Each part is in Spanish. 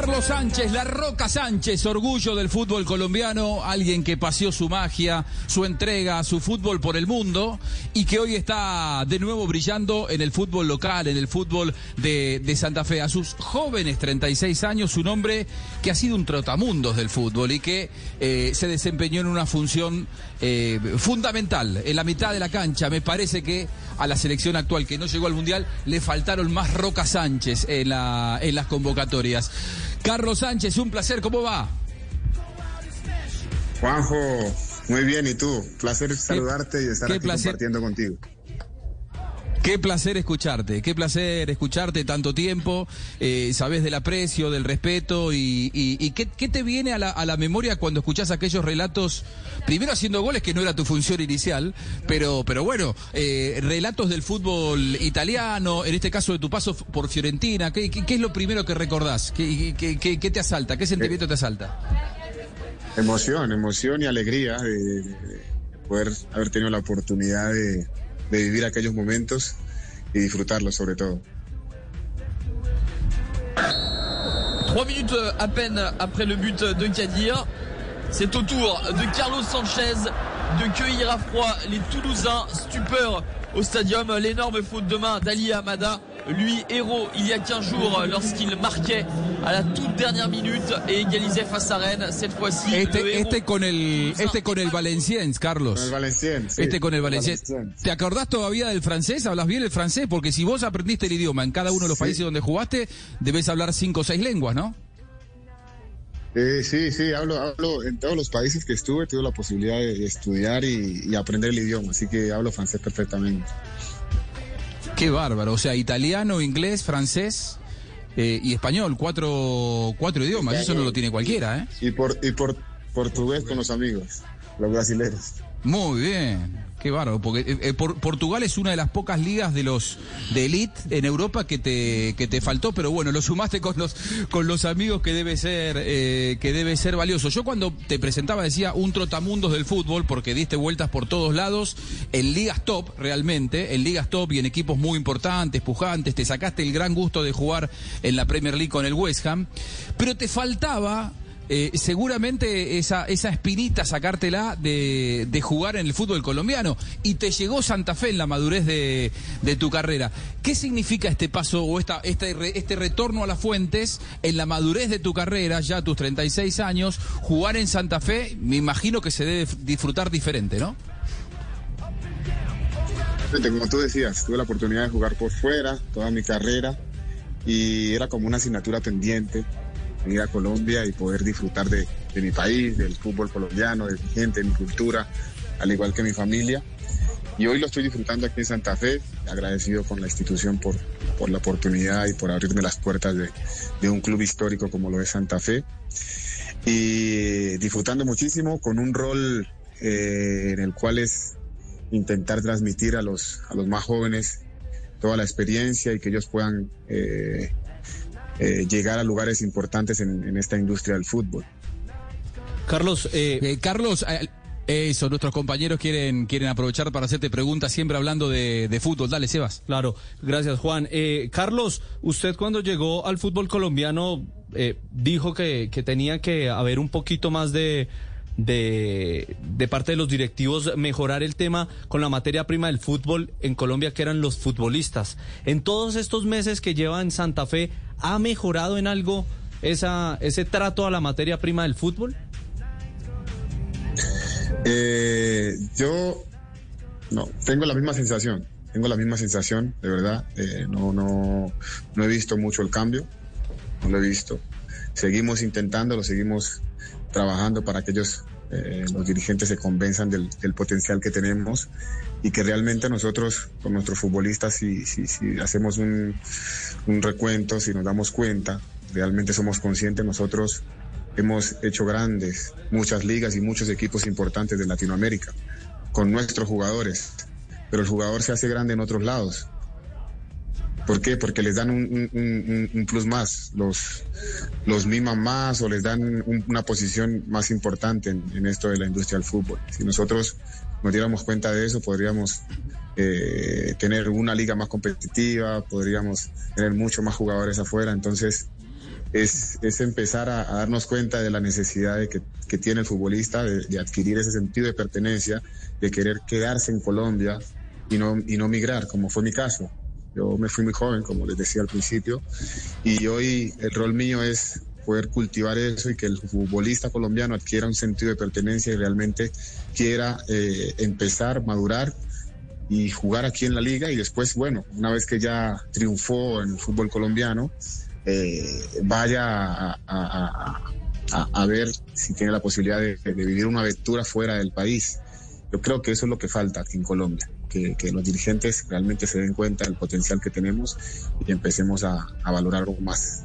Carlos Sánchez, la Roca Sánchez, orgullo del fútbol colombiano, alguien que paseó su magia, su entrega, su fútbol por el mundo y que hoy está de nuevo brillando en el fútbol local, en el fútbol de, Santa Fe. A sus jóvenes 36 años, un hombre que ha sido un trotamundos del fútbol y que eh, se desempeñó en una función eh, fundamental en la mitad de la cancha. Me parece que a la selección actual que no llegó al Mundial le faltaron más Roca Sánchez en, la, en las convocatorias. Carlos Sánchez, un placer, ¿cómo va? Juanjo, muy bien, ¿y tú? Placer saludarte y estar aquí compartiendo contigo. Qué placer escucharte, qué placer escucharte tanto tiempo, eh, sabes del aprecio, del respeto y, ¿qué, te viene a la, memoria cuando escuchás aquellos relatos, primero haciendo goles que no era tu función inicial, pero, pero bueno, eh, relatos del fútbol italiano, en este caso de tu paso por Fiorentina, ¿qué, es lo primero que recordás? ¿Qué, qué, te asalta? ¿Qué sentimiento te asalta? Emoción, emoción y alegría de poder haber tenido la oportunidad de de vivir aquellos momentos y disfrutarlos sobre todo. Trois minutes à peine après le but de Kadir. C'est au tour de Carlos Sanchez de cueillir à froid les Toulousains. Stupeur au stadium. L'énorme faute de main d'Ali Amada lui héros il y a 15 jours lorsqu'il marquait a la toute dernière minute et égalisait face a Rennes. Cette fois-ci, este, este con el este con el Valenciennes, Carlos. Con el Valenciennes. Sí, este con el Valenciennes. ¿Te acordás todavía del francés? ¿Hablas bien el francés? Porque si vos aprendiste el idioma en cada uno de los países donde jugaste, debes hablar cinco o seis lenguas, ¿no? Eh, sí, sí, hablo, hablo en todos los países que estuve, tuve la posibilidad de estudiar y aprender el idioma, así que hablo francés perfectamente. Qué bárbaro, o sea, italiano, inglés, francés eh, y español, cuatro, cuatro idiomas, eso no lo tiene cualquiera, ¿eh? Y, por, y por portugués con los amigos, los brasileños. Muy bien. Qué bárbaro, porque eh, eh, Portugal es una de las pocas ligas de los de elite en Europa que te que te faltó, pero bueno, lo sumaste con los con los amigos que debe ser eh, que debe ser valioso. Yo cuando te presentaba decía un trotamundos del fútbol porque diste vueltas por todos lados en ligas top realmente, en ligas top y en equipos muy importantes, pujantes, te sacaste el gran gusto de jugar en la Premier League con el West Ham, pero te faltaba eh, seguramente esa, esa espinita sacártela de, de, jugar en el fútbol colombiano. Y te llegó Santa Fe en la madurez de, de tu carrera. ¿Qué significa este paso o esta, este, este retorno a las fuentes en la madurez de tu carrera, ya a tus 36 años? Jugar en Santa Fe, me imagino que se debe disfrutar diferente, ¿no? Como tú decías, tuve la oportunidad de jugar por fuera toda mi carrera y era como una asignatura pendiente ir a Colombia y poder disfrutar de, mi país, del fútbol colombiano, de mi gente, de mi cultura, al igual que mi familia. Y hoy lo estoy disfrutando aquí en Santa Fe, agradecido con la institución por, por la oportunidad y por abrirme las puertas de, un club histórico como lo es Santa Fe. Y disfrutando muchísimo con un rol eh, en el cual es intentar transmitir a los, a los más jóvenes toda la experiencia y que ellos puedan eh, eh, llegar a lugares importantes en, esta industria del fútbol. Carlos, eh, eh, Carlos, eso, nuestros compañeros quieren, quieren aprovechar para hacerte preguntas, siempre hablando de, fútbol. Dale, Sebas. Claro, gracias, Juan. Carlos, usted cuando llegó al fútbol colombiano dijo que, que tenía que haber un poquito más de de, de, parte de los directivos mejorar el tema con la materia prima del fútbol en Colombia, que eran los futbolistas. En todos estos meses que lleva en Santa Fe, ¿ha mejorado en algo esa, ese trato a la materia prima del fútbol? Eh, yo no, tengo la misma sensación, tengo la misma sensación, de verdad. Eh, no, no, no he visto mucho el cambio, no lo he visto. Seguimos intentándolo, seguimos trabajando para que ellos, eh, los dirigentes, se convenzan del, potencial que tenemos y que realmente nosotros, con nuestros futbolistas, si, si, hacemos un recuento, si nos damos cuenta, realmente somos conscientes, nosotros hemos hecho grandes, muchas ligas y muchos equipos importantes de Latinoamérica con nuestros jugadores, pero el jugador se hace grande en otros lados ¿Por qué? Porque les dan un, plus más, los, los miman más o les dan una posición más importante en, esto de la industria del fútbol. Si nosotros nos diéramos cuenta de eso, podríamos eh, tener una liga más competitiva, podríamos tener muchos más jugadores afuera. Entonces, es, es empezar a, darnos cuenta de la necesidad de que, que tiene el futbolista de, adquirir ese sentido de pertenencia, de querer quedarse en Colombia y no, y no migrar, como fue mi caso. Yo me fui muy joven, como les decía al principio, y hoy el rol mío es poder cultivar eso y que el futbolista colombiano adquiera un sentido de pertenencia y realmente quiera eh, empezar, madurar y jugar aquí en la liga y después, bueno, una vez que ya triunfó en el fútbol colombiano, eh, vaya a, ver si tiene la posibilidad de, vivir una aventura fuera del país. Yo creo que eso es lo que falta aquí en Colombia, que, los dirigentes realmente se den cuenta del potencial que tenemos y empecemos a, valorar algo más.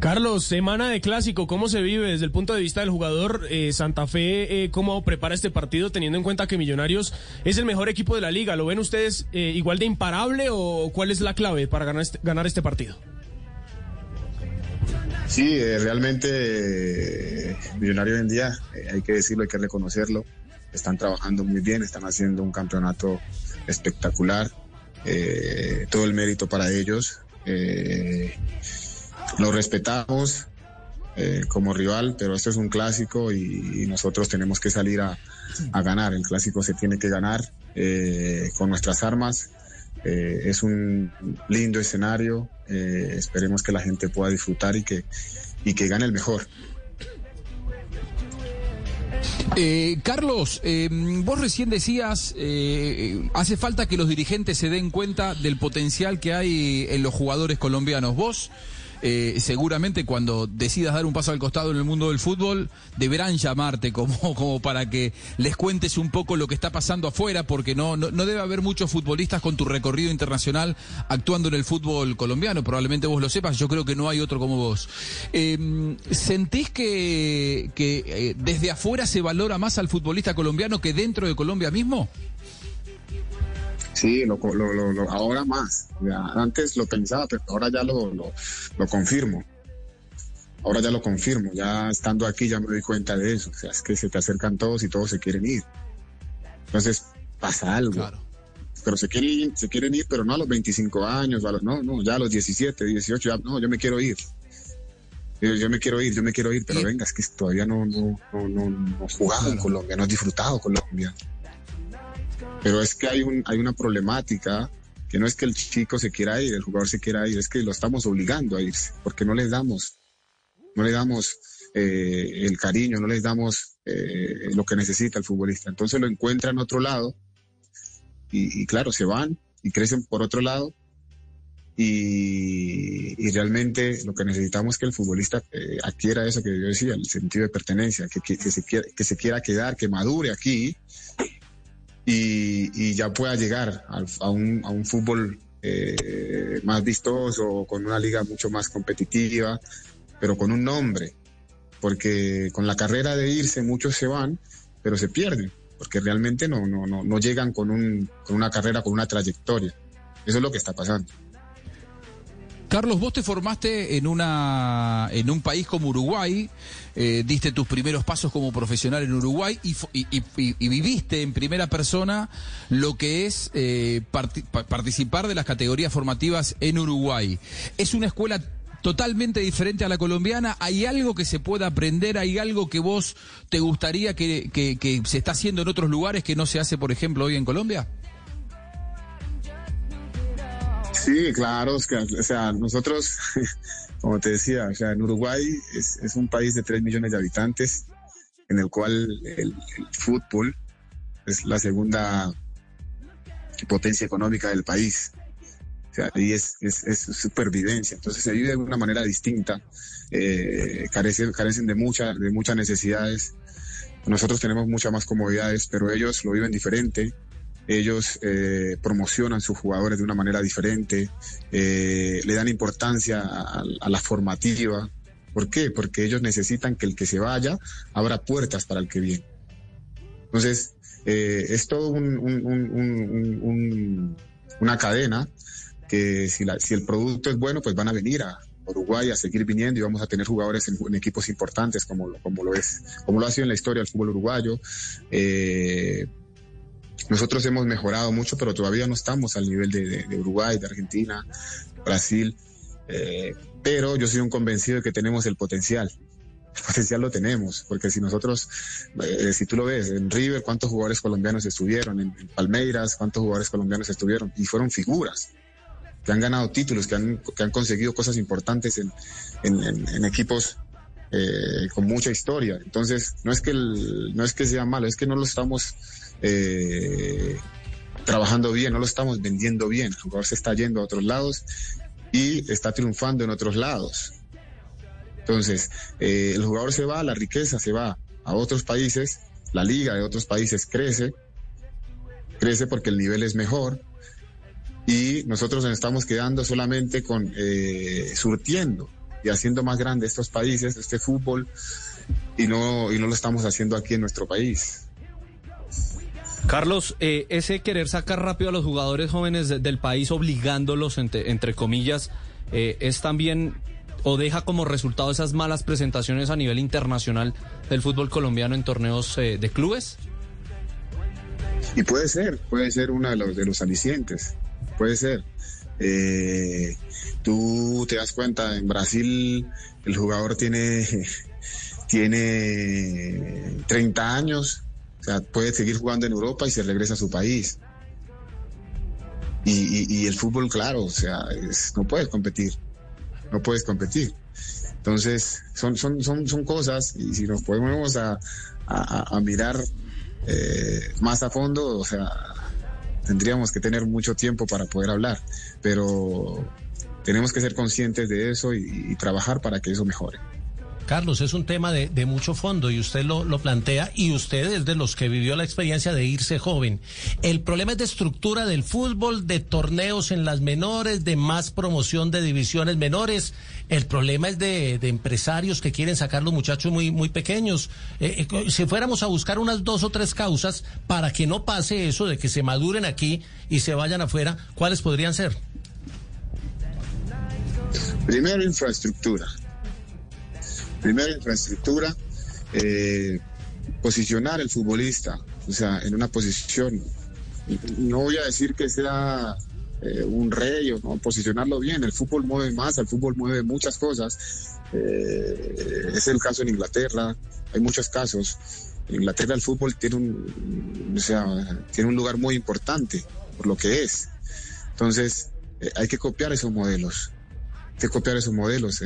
Carlos, semana de clásico, ¿cómo se vive desde el punto de vista del jugador eh, Santa Fe? Eh, ¿Cómo prepara este partido teniendo en cuenta que Millonarios es el mejor equipo de la liga? ¿Lo ven ustedes igual de imparable o cuál es la clave para ganar este, ganar este partido? Sí, eh, realmente eh, Millonario hoy en día, eh, hay que decirlo, hay que reconocerlo, están trabajando muy bien, están haciendo un campeonato espectacular, todo el mérito para ellos. lo respetamos como rival, pero esto es un clásico y, nosotros tenemos que salir a, a, ganar. El clásico se tiene que ganar con nuestras armas. es un lindo escenario, eh, esperemos que la gente pueda disfrutar y que, y que gane el mejor. Eh, Carlos, eh, vos recién decías, hace falta que los dirigentes se den cuenta del potencial que hay en los jugadores colombianos. Vos eh, seguramente cuando decidas dar un paso al costado en el mundo del fútbol, deberán llamarte como, como para que les cuentes un poco lo que está pasando afuera, porque no, no, debe haber muchos futbolistas con tu recorrido internacional actuando en el fútbol colombiano. Probablemente vos lo sepas, yo creo que no hay otro como vos. Em, ¿Sentís que, que eh, desde afuera se valora más al futbolista colombiano que dentro de Colombia mismo? Sí, lo, lo, ahora más. antes lo pensaba, pero ahora ya lo, confirmo. Ahora ya lo confirmo. Ya estando aquí ya me doy cuenta de eso. O sea, es que se te acercan todos y todos se quieren ir. Entonces pasa algo. Pero se quieren, ir, se quieren ir, pero no a los 25 años, no, no, ya a los 17, 18, ya, no, yo me quiero ir. Yo, me quiero ir, yo me quiero ir, pero venga, es que todavía no, no, no, no, no jugado en Colombia, no has disfrutado Colombia. Pero es que hay, un, hay una problemática que no es que el chico se quiera ir, el jugador se quiera ir, es que lo estamos obligando a irse, porque no les damos, no le damos eh, el cariño, no les damos eh, lo que necesita el futbolista. Entonces lo encuentran otro lado y, claro, se van y crecen por otro lado y, realmente lo que necesitamos es que el futbolista eh, adquiera eso que yo decía, el sentido de pertenencia, que, que, se quiera, que se quiera quedar, que madure aquí y, ya pueda llegar a, un, a un fútbol eh, más vistoso, con una liga mucho más competitiva, pero con un nombre, porque con la carrera de irse muchos se van, pero se pierden, porque realmente no, no, no, no llegan con, un, con una carrera, con una trayectoria. Eso es lo que está pasando. Carlos, vos te formaste en, una, en un país como Uruguay, eh, diste tus primeros pasos como profesional en Uruguay y, viviste en primera persona lo que es eh, participar de las categorías formativas en Uruguay. Es una escuela totalmente diferente a la colombiana. ¿Hay algo que se pueda aprender? ¿Hay algo que vos te gustaría que, que se está haciendo en otros lugares que no se hace, por ejemplo, hoy en Colombia? Sí, claro, o sea, nosotros, como te decía, o sea, en Uruguay es, un país de 3 millones de habitantes, en el cual el, fútbol es la segunda potencia económica del país. O sea, y es, supervivencia. Entonces se vive de una manera distinta, eh, carecen, carecen de, mucha, de muchas necesidades. Nosotros tenemos muchas más comodidades, pero ellos lo viven diferente ellos eh, promocionan sus jugadores de una manera diferente, eh, le dan importancia a, la formativa. ¿Por qué? Porque ellos necesitan que el que se vaya abra puertas para el que viene. Entonces, eh, es todo una cadena que si, el producto es bueno, pues van a venir a, Uruguay a seguir viniendo y vamos a tener jugadores en, equipos importantes como, como lo es, como lo ha sido en la historia del fútbol uruguayo. Eh, nosotros hemos mejorado mucho, pero todavía no estamos al nivel de, Uruguay, de Argentina, Brasil. Eh, pero yo soy un convencido de que tenemos el potencial. El potencial lo tenemos, porque si nosotros, eh, si tú lo ves, en River, ¿cuántos jugadores colombianos estuvieron? En, Palmeiras, ¿cuántos jugadores colombianos estuvieron? Y fueron figuras que han ganado títulos, que han, que han conseguido cosas importantes en, en equipos eh, con mucha historia. Entonces, no es que no es que sea malo, es que no lo estamos eh, trabajando bien, no lo estamos vendiendo bien. El jugador se está yendo a otros lados y está triunfando en otros lados. Entonces, eh, el jugador se va, la riqueza se va a otros países, la liga de otros países crece, crece porque el nivel es mejor y nosotros nos estamos quedando solamente con surtiendo y haciendo más grande estos países, este fútbol, y no, y no lo estamos haciendo aquí en nuestro país. Carlos, eh, ese querer sacar rápido a los jugadores jóvenes del país, obligándolos, entre, comillas, eh, es también o deja como resultado esas malas presentaciones a nivel internacional del fútbol colombiano en torneos eh, de clubes? Y puede ser, puede ser uno de los, de los alicientes, puede ser. Tú te das cuenta, en Brasil el jugador tiene, tiene 30 años, o sea, puede seguir jugando en Europa y se regresa a su país. Y, el fútbol, claro, o sea, no puedes competir, no puedes competir. Entonces, son, son, son, son cosas, y si nos podemos a, a, mirar eh, más a fondo, o sea, tendríamos que tener mucho tiempo para poder hablar, pero tenemos que ser conscientes de eso y, trabajar para que eso mejore. Carlos, es un tema de, mucho fondo y usted lo, plantea y usted es de los que vivió la experiencia de irse joven. El problema es de estructura del fútbol, de torneos en las menores, de más promoción de divisiones menores. El problema es de, empresarios que quieren sacar los muchachos muy, muy pequeños. Eh, eh, si fuéramos a buscar unas dos o tres causas para que no pase eso de que se maduren aquí y se vayan afuera, ¿cuáles podrían ser? Primero, infraestructura. Primero, infraestructura. Eh, posicionar el futbolista, o sea, en una posición. No voy a decir que sea eh, un rey o no, posicionarlo bien. El fútbol mueve más, el fútbol mueve muchas cosas. Eh, es el caso en Inglaterra, hay muchos casos. En Inglaterra el fútbol tiene un, o sea, tiene un lugar muy importante por lo que es. Entonces, eh, hay que copiar esos modelos. Que copiar esos modelos,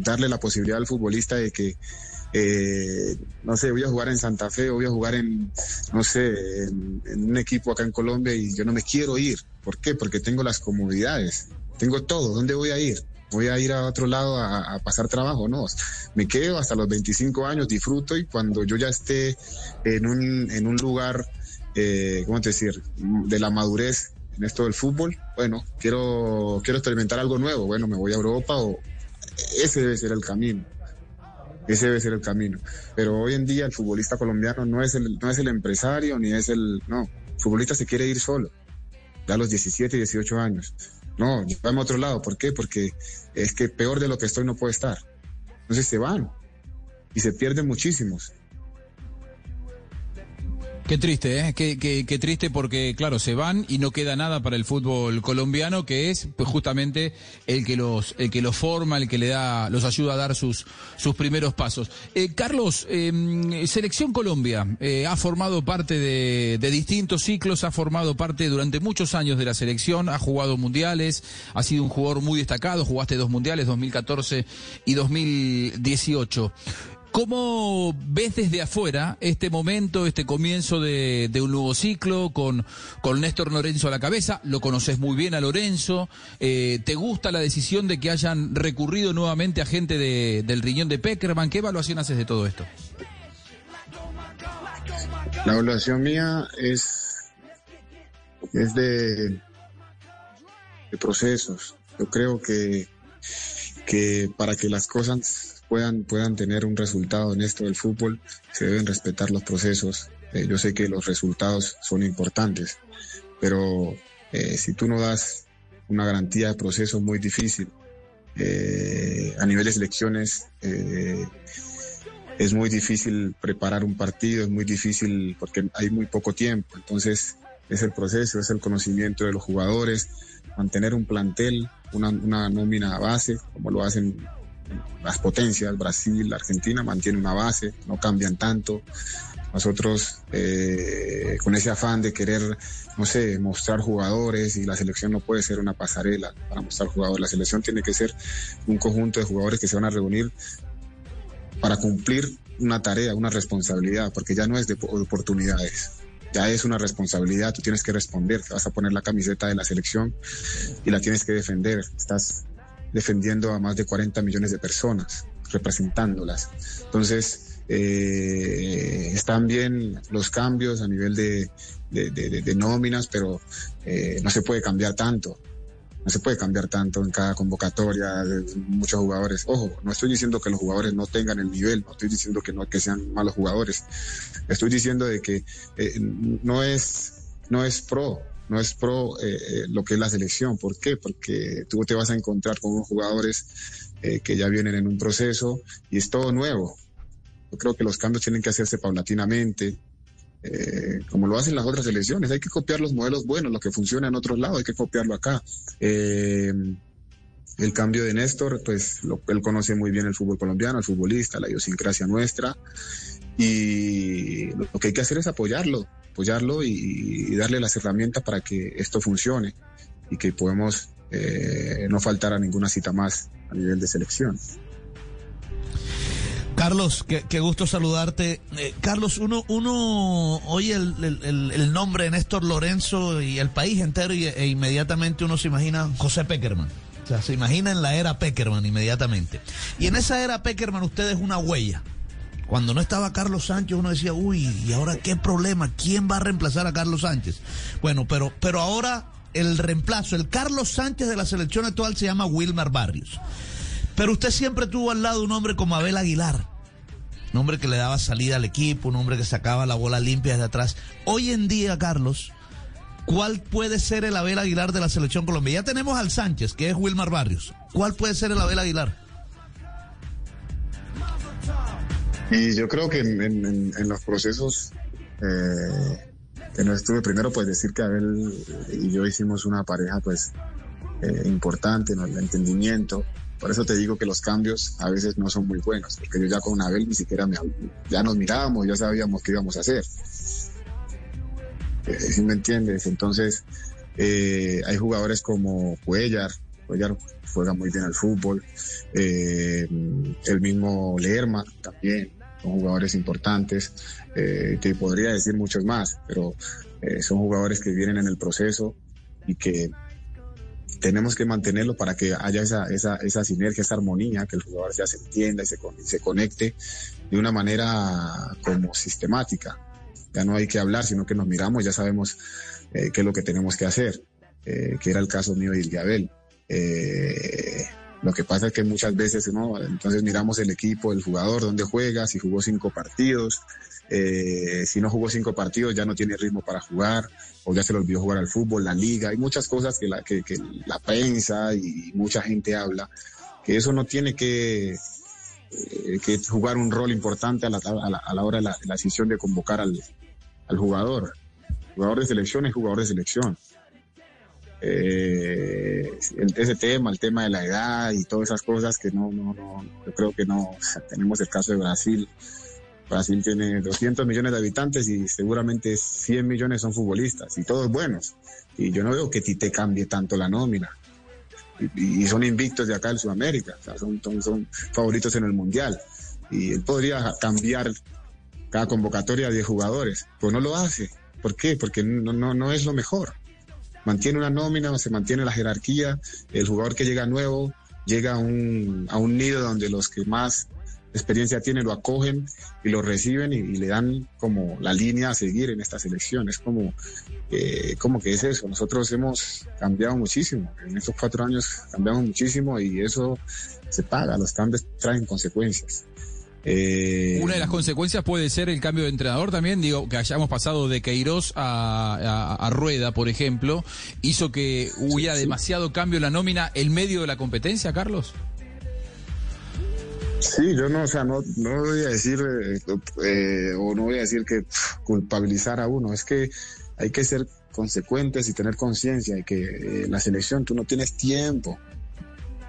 darle la posibilidad al futbolista de que eh, no sé, voy a jugar en Santa Fe, voy a jugar en, no sé, en, un equipo acá en Colombia y yo no me quiero ir. ¿Por qué? Porque tengo las comodidades, tengo todo. ¿Dónde voy a ir? Voy a ir a otro lado a, pasar trabajo, no. Me quedo hasta los 25 años, disfruto y cuando yo ya esté en un, en un lugar, eh, ¿cómo te decir?, de la madurez en esto del fútbol, bueno, quiero, quiero experimentar algo nuevo, bueno, me voy a Europa o ese debe ser el camino. Ese debe ser el camino. Pero hoy en día el futbolista colombiano no es el, no es el empresario ni es el... No, el futbolista se quiere ir solo, ya a los 17 y 18 años. No, vamos a otro lado. ¿Por qué? Porque es que peor de lo que estoy no puede estar. Entonces se van y se pierden muchísimos. Qué triste, ¿eh? Qué, qué, triste porque, claro, se van y no queda nada para el fútbol colombiano, que es pues, justamente el que los, el que los forma, el que le da, los ayuda a dar sus, sus primeros pasos. Eh, Carlos, em, Selección Colombia eh, ha formado parte de, de, distintos ciclos, ha formado parte durante muchos años de la selección, ha jugado mundiales, ha sido un jugador muy destacado, jugaste dos mundiales, 2014 y 2018. ¿Cómo ves desde afuera este momento, este comienzo de, un nuevo ciclo con, con Néstor Lorenzo a la cabeza? Lo conoces muy bien a Lorenzo. Eh, ¿Te gusta la decisión de que hayan recurrido nuevamente a gente del riñón de Peckerman? ¿Qué evaluación haces de todo esto? La evaluación mía es, es de, de procesos. Yo creo que, que para que las cosas puedan, puedan tener un resultado en esto del fútbol, se deben respetar los procesos. Eh, yo sé que los resultados son importantes, pero eh, si tú no das una garantía de proceso muy difícil, eh, a nivel de selecciones es muy difícil preparar un partido, es muy difícil porque hay muy poco tiempo. Entonces es el proceso, es el conocimiento de los jugadores, mantener un plantel una, una nómina base, como lo hacen las potencias, Brasil, Argentina, mantiene una base, no cambian tanto. Nosotros, eh, con ese afán de querer, no sé, mostrar jugadores, y la selección no puede ser una pasarela. Para mostrar jugadores, la selección tiene que ser un conjunto de jugadores que se van a reunir para cumplir una tarea, una responsabilidad, porque ya no es de oportunidades, ya es una responsabilidad, tú tienes que responder, te vas a poner la camiseta de la selección y la tienes que defender, estás defendiendo a más de 40 millones de personas, representándolas. Entonces, eh, están bien los cambios a nivel de, de, nóminas, pero eh, no se puede cambiar tanto. No se puede cambiar tanto en cada convocatoria de muchos jugadores. Ojo, no estoy diciendo que los jugadores no tengan el nivel, no estoy diciendo que no que sean malos jugadores. Estoy diciendo de que eh, no es no es pro, no es pro lo que es la selección. ¿Por qué? Porque tú te vas a encontrar con unos jugadores que ya vienen en un proceso y es todo nuevo creo que los cambios tienen que hacerse paulatinamente, eh, como lo hacen las otras elecciones. Hay que copiar los modelos buenos, lo que funciona en otros lados, hay que copiarlo acá. Eh, el cambio de Néstor, pues él conoce muy bien el fútbol colombiano, el futbolista, la idiosincrasia nuestra, y lo, que hay que hacer es apoyarlo, apoyarlo y, darle las herramientas para que esto funcione y que podamos eh, no faltar a ninguna cita más a nivel de selección. Carlos, qué, gusto saludarte. Eh, Carlos, uno, uno oye el, nombre de Néstor Lorenzo y el país entero y, e inmediatamente uno se imagina José Peckerman. O sea, se imagina en la era Peckerman inmediatamente. Y en esa era Peckerman usted es una huella. Cuando no estaba Carlos Sánchez uno decía, uy, ¿y ahora qué problema? ¿Quién va a reemplazar a Carlos Sánchez? Bueno, pero, pero ahora el reemplazo, el Carlos Sánchez de la selección actual se llama Wilmar Barrios. Pero usted siempre tuvo al lado un hombre como Abel Aguilar, un hombre que le daba salida al equipo, un hombre que sacaba la bola limpia desde atrás. Hoy en día, Carlos, ¿cuál puede ser el Abel Aguilar de la selección colombiana? Ya tenemos al Sánchez, que es Wilmar Barrios. ¿Cuál puede ser el Abel Aguilar? Y yo creo que en, los procesos eh, que no estuve primero, pues decir que Abel y yo hicimos una pareja pues eh, importante en el entendimiento, por eso te digo que los cambios a veces no son muy buenos, porque yo ya con Abel ni siquiera me, ya nos mirábamos, ya sabíamos qué íbamos a hacer. Eh, ¿Sí me entiendes? Entonces, eh, hay jugadores como Cuellar, Cuellar juega muy bien al fútbol, el mismo Lerma también, son jugadores importantes, te podría decir muchos más, pero son jugadores que vienen en el proceso y que tenemos que mantenerlo para que haya esa, esa, esa sinergia, esa armonía, que el jugador se entienda y se, se conecte de una manera como sistemática. Ya no hay que hablar, sino que nos miramos, ya sabemos eh, qué es lo que tenemos que hacer, eh, que era el caso mío y el Eh, lo que pasa es que muchas veces, ¿no? Entonces miramos el equipo, el jugador, dónde juega, si jugó cinco partidos, eh, si no jugó cinco partidos ya no tiene ritmo para jugar o ya se le olvidó jugar al fútbol, la liga, hay muchas cosas que la, que, la prensa y mucha gente habla, que eso no tiene que, eh, jugar un rol importante a la, a la, hora de la, decisión de convocar al, al jugador. Jugador de selección es jugador de selección. Eh, ese tema, el tema de la edad y todas esas cosas que no, no, no, yo creo que no, tenemos el caso de Brasil, Brasil tiene 200 millones de habitantes y seguramente 100 millones son futbolistas y todos buenos. Y yo no veo que Tite cambie tanto la nómina. Y, son invictos de acá en Sudamérica, son, son, favoritos en el Mundial. Y él podría cambiar cada convocatoria de jugadores, pues no lo hace. ¿Por qué? Porque no, no, no es lo mejor. Mantiene una nómina, se mantiene la jerarquía, el jugador que llega nuevo llega a un, a un nido donde los que más experiencia tiene, lo acogen y lo reciben y, le dan como la línea a seguir en esta selección. Es como, eh, como que es eso. Nosotros hemos cambiado muchísimo. En estos cuatro años cambiamos muchísimo y eso se paga. Los cambios traen consecuencias. Eh, Una de las consecuencias puede ser el cambio de entrenador también, digo, que hayamos pasado de Queiroz a, Rueda, por ejemplo, hizo que hubiera demasiado cambio en la nómina en medio de la competencia, Carlos. Sí, yo no, o sea, no, no voy a decir, eh, eh, o no voy a decir que culpabilizar a uno, es que hay que ser consecuentes y tener conciencia de que eh, la selección tú no tienes tiempo,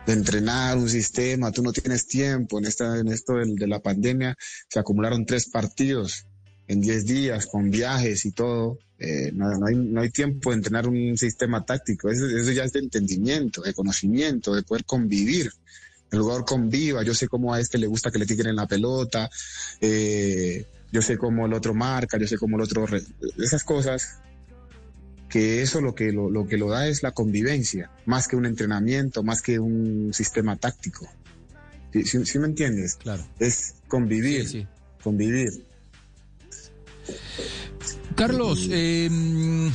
de entrenar un sistema, tú no tienes tiempo. En, esta, en esto de, de la pandemia se acumularon tres partidos en 10 días con viajes y todo. Eh, no, hay, no hay tiempo de entrenar un sistema táctico. Eso, ya es de entendimiento, de conocimiento, de poder convivir. El jugador conviva. Yo sé cómo a este le gusta que le tiren la pelota. Eh, yo sé cómo el otro marca. Yo sé cómo el otro. Esas cosas que eso lo que lo, lo, que lo da es la convivencia, más que un entrenamiento, más que un sistema táctico. ¿Sí, sí, sí me entiendes? Claro. Es convivir, Sí, convivir. Carlos, eh,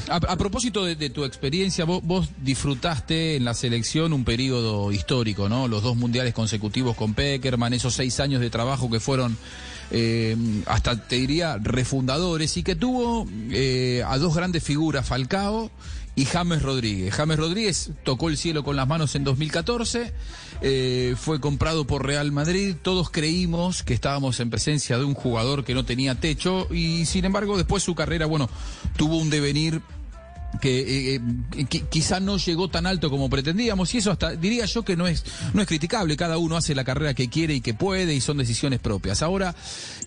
a, a propósito de, de tu experiencia, vos, vos disfrutaste en la selección un periodo histórico, ¿no? Los dos mundiales consecutivos con Peckerman, esos seis años de trabajo que fueron eh, hasta, te diría, refundadores y que tuvo eh, a dos grandes figuras, Falcao y James Rodríguez. James Rodríguez tocó el cielo con las manos en 2014, eh, fue comprado por Real Madrid, todos creímos que estábamos en presencia de un jugador que no tenía techo y sin embargo después su carrera, bueno, tuvo un devenir que eh, eh, qui- quizá no llegó tan alto como pretendíamos y eso hasta diría yo que no es no es criticable. Cada uno hace la carrera que quiere y que puede y son decisiones propias. Ahora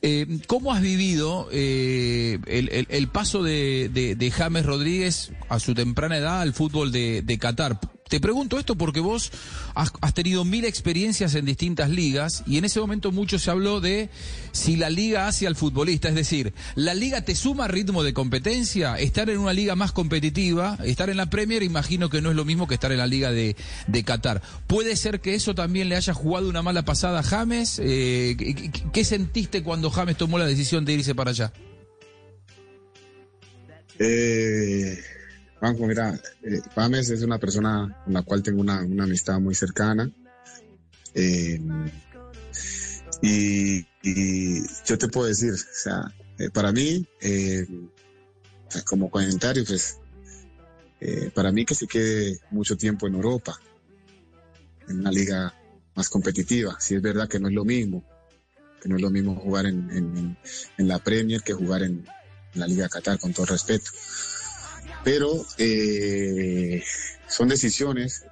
eh, cómo has vivido eh, el, paso de, de- de James Rodríguez a su temprana edad al fútbol de, de Qatar te pregunto esto porque vos has, tenido mil experiencias en distintas ligas y en ese momento mucho se habló de si la liga hace al futbolista, es decir, la liga te suma ritmo de competencia, estar en una liga más competitiva, estar en la Premier, imagino que no es lo mismo que estar en la liga de, de Qatar. ¿Puede ser que eso también le haya jugado una mala pasada a James? Eh, ¿qué, qué- qué sentiste cuando James tomó la decisión de irse para allá? Eh, Juanjo, mira, eh, es una persona con la cual tengo una, amistad muy cercana. Eh, y, yo te puedo decir, o sea, eh, para mí, eh, como comentario, pues, eh, para mí que se quede mucho tiempo en Europa, en una liga más competitiva. Si es verdad que no es lo mismo, que no es lo mismo jugar en, la Premier que jugar en, la Liga Qatar, con todo respeto. Pero eh, son decisiones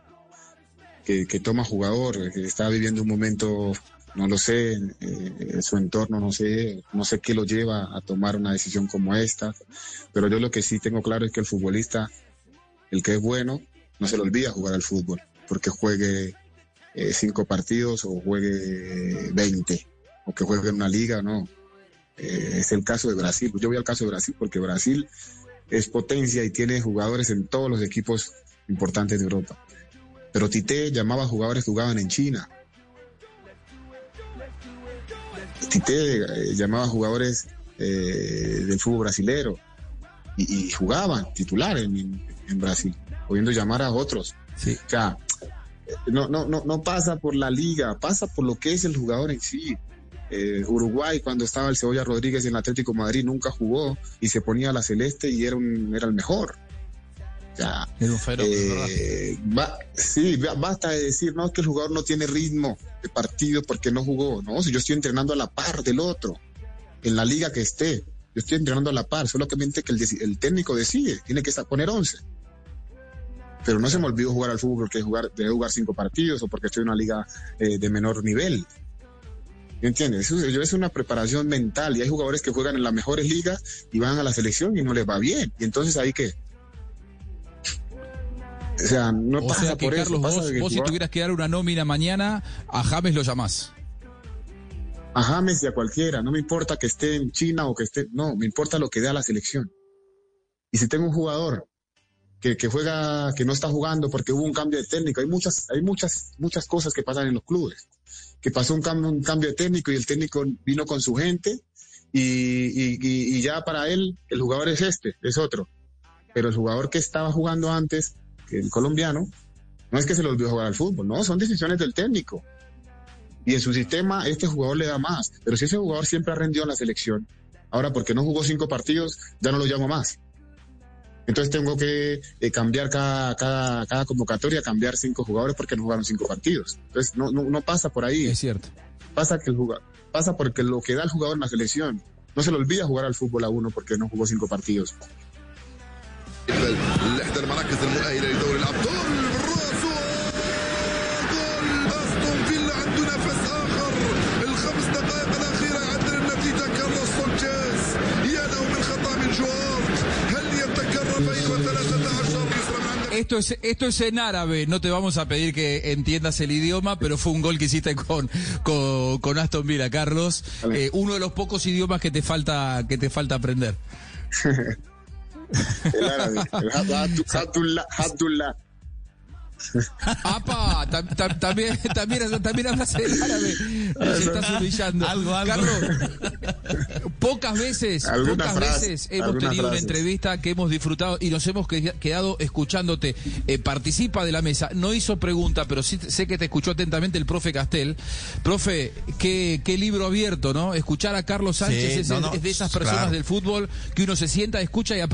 que, toma jugador, que está viviendo un momento, no lo sé, eh, su entorno, no sé, no sé qué lo lleva a tomar una decisión como esta, pero yo lo que sí tengo claro es que el futbolista, el que es bueno, no se le olvida jugar al fútbol, porque juegue eh, cinco partidos o juegue 20, o que juegue en una liga, no. Eh, es el caso de Brasil. Yo voy al caso de Brasil porque Brasil es potencia y tiene jugadores en todos los equipos importantes de Europa. Pero Tite llamaba a jugadores que jugaban en China. Tite eh, llamaba a jugadores eh, del fútbol brasilero y, y jugaban titular en, Brasil, pudiendo llamar a otros. Sí. O sea, eh, no, no, no, no pasa por la liga, pasa por lo que es el jugador en sí. Eh, Uruguay, cuando estaba el Cebolla Rodríguez en el Atlético de Madrid, nunca jugó y se ponía la celeste y era, un, era el mejor. Era un ¿verdad? eh, ba- sí, ba- basta de decir, no, es que el jugador no tiene ritmo de partido porque no jugó. No, si yo estoy entrenando a la par del otro, en la liga que esté, yo estoy entrenando a la par, solamente que el, el técnico decide, tiene que poner 11. Pero no se me olvidó jugar al fútbol porque jugar, debe jugar cinco partidos o porque estoy en una liga eh, de menor nivel. ¿Me entiendes? Eso, eso es una preparación mental y hay jugadores que juegan en las mejores ligas y van a la selección y no les va bien. Y entonces ahí que... O sea, no o pasa sea que por Carlos, eso. vos, vos si tuvieras que dar una nómina mañana, a James lo llamás. a James y a cualquiera, no me importa que esté en China o que esté, no, me importa lo que dé a la selección. Y si tengo un jugador que, que juega, que no está jugando porque hubo un cambio de técnico, hay muchas, hay muchas, muchas cosas que pasan en los clubes. Que pasó un cambio, un cambio técnico y el técnico vino con su gente y, y- ya para él el jugador es este, es otro. Pero el jugador que estaba jugando antes, el colombiano, no es que se le olvidó jugar al fútbol, no, son decisiones del técnico. Y en su sistema, este jugador le da más. Pero si ese jugador siempre ha rendido en la selección, ahora porque no jugó cinco partidos, ya no lo llamo más. Entonces tengo que eh, cambiar cada, cada, cada convocatoria, cambiar cinco jugadores porque no jugaron cinco partidos. Entonces no, no, no pasa por ahí. Es cierto. Pasa que el jugador, pasa porque lo que da el jugador en la selección. No se le olvida jugar al fútbol a uno porque no jugó cinco partidos. Esto es, esto es en árabe, no te vamos a pedir que entiendas el idioma, pero fue un gol que hiciste con, con, con Aston Villa, Carlos. Eh, uno de los pocos idiomas que te falta, que te falta aprender. El árabe. El. ¡Apa! Tam- tam- también, también, también hablas el árabe. Nos estás humillando. Algo, algo. Carlos, pocas veces, pocas frase, veces hemos tenido una entrevista que hemos disfrutado y nos hemos que- quedado escuchándote. Eh, participa de la mesa. No hizo pregunta, pero sí sé que te escuchó atentamente el profe Castel. Profe, qué, qué libro abierto, ¿no? Escuchar a Carlos Sánchez Sí, es, no, no, es de esas personas claro. del fútbol que uno se sienta, escucha y aprende.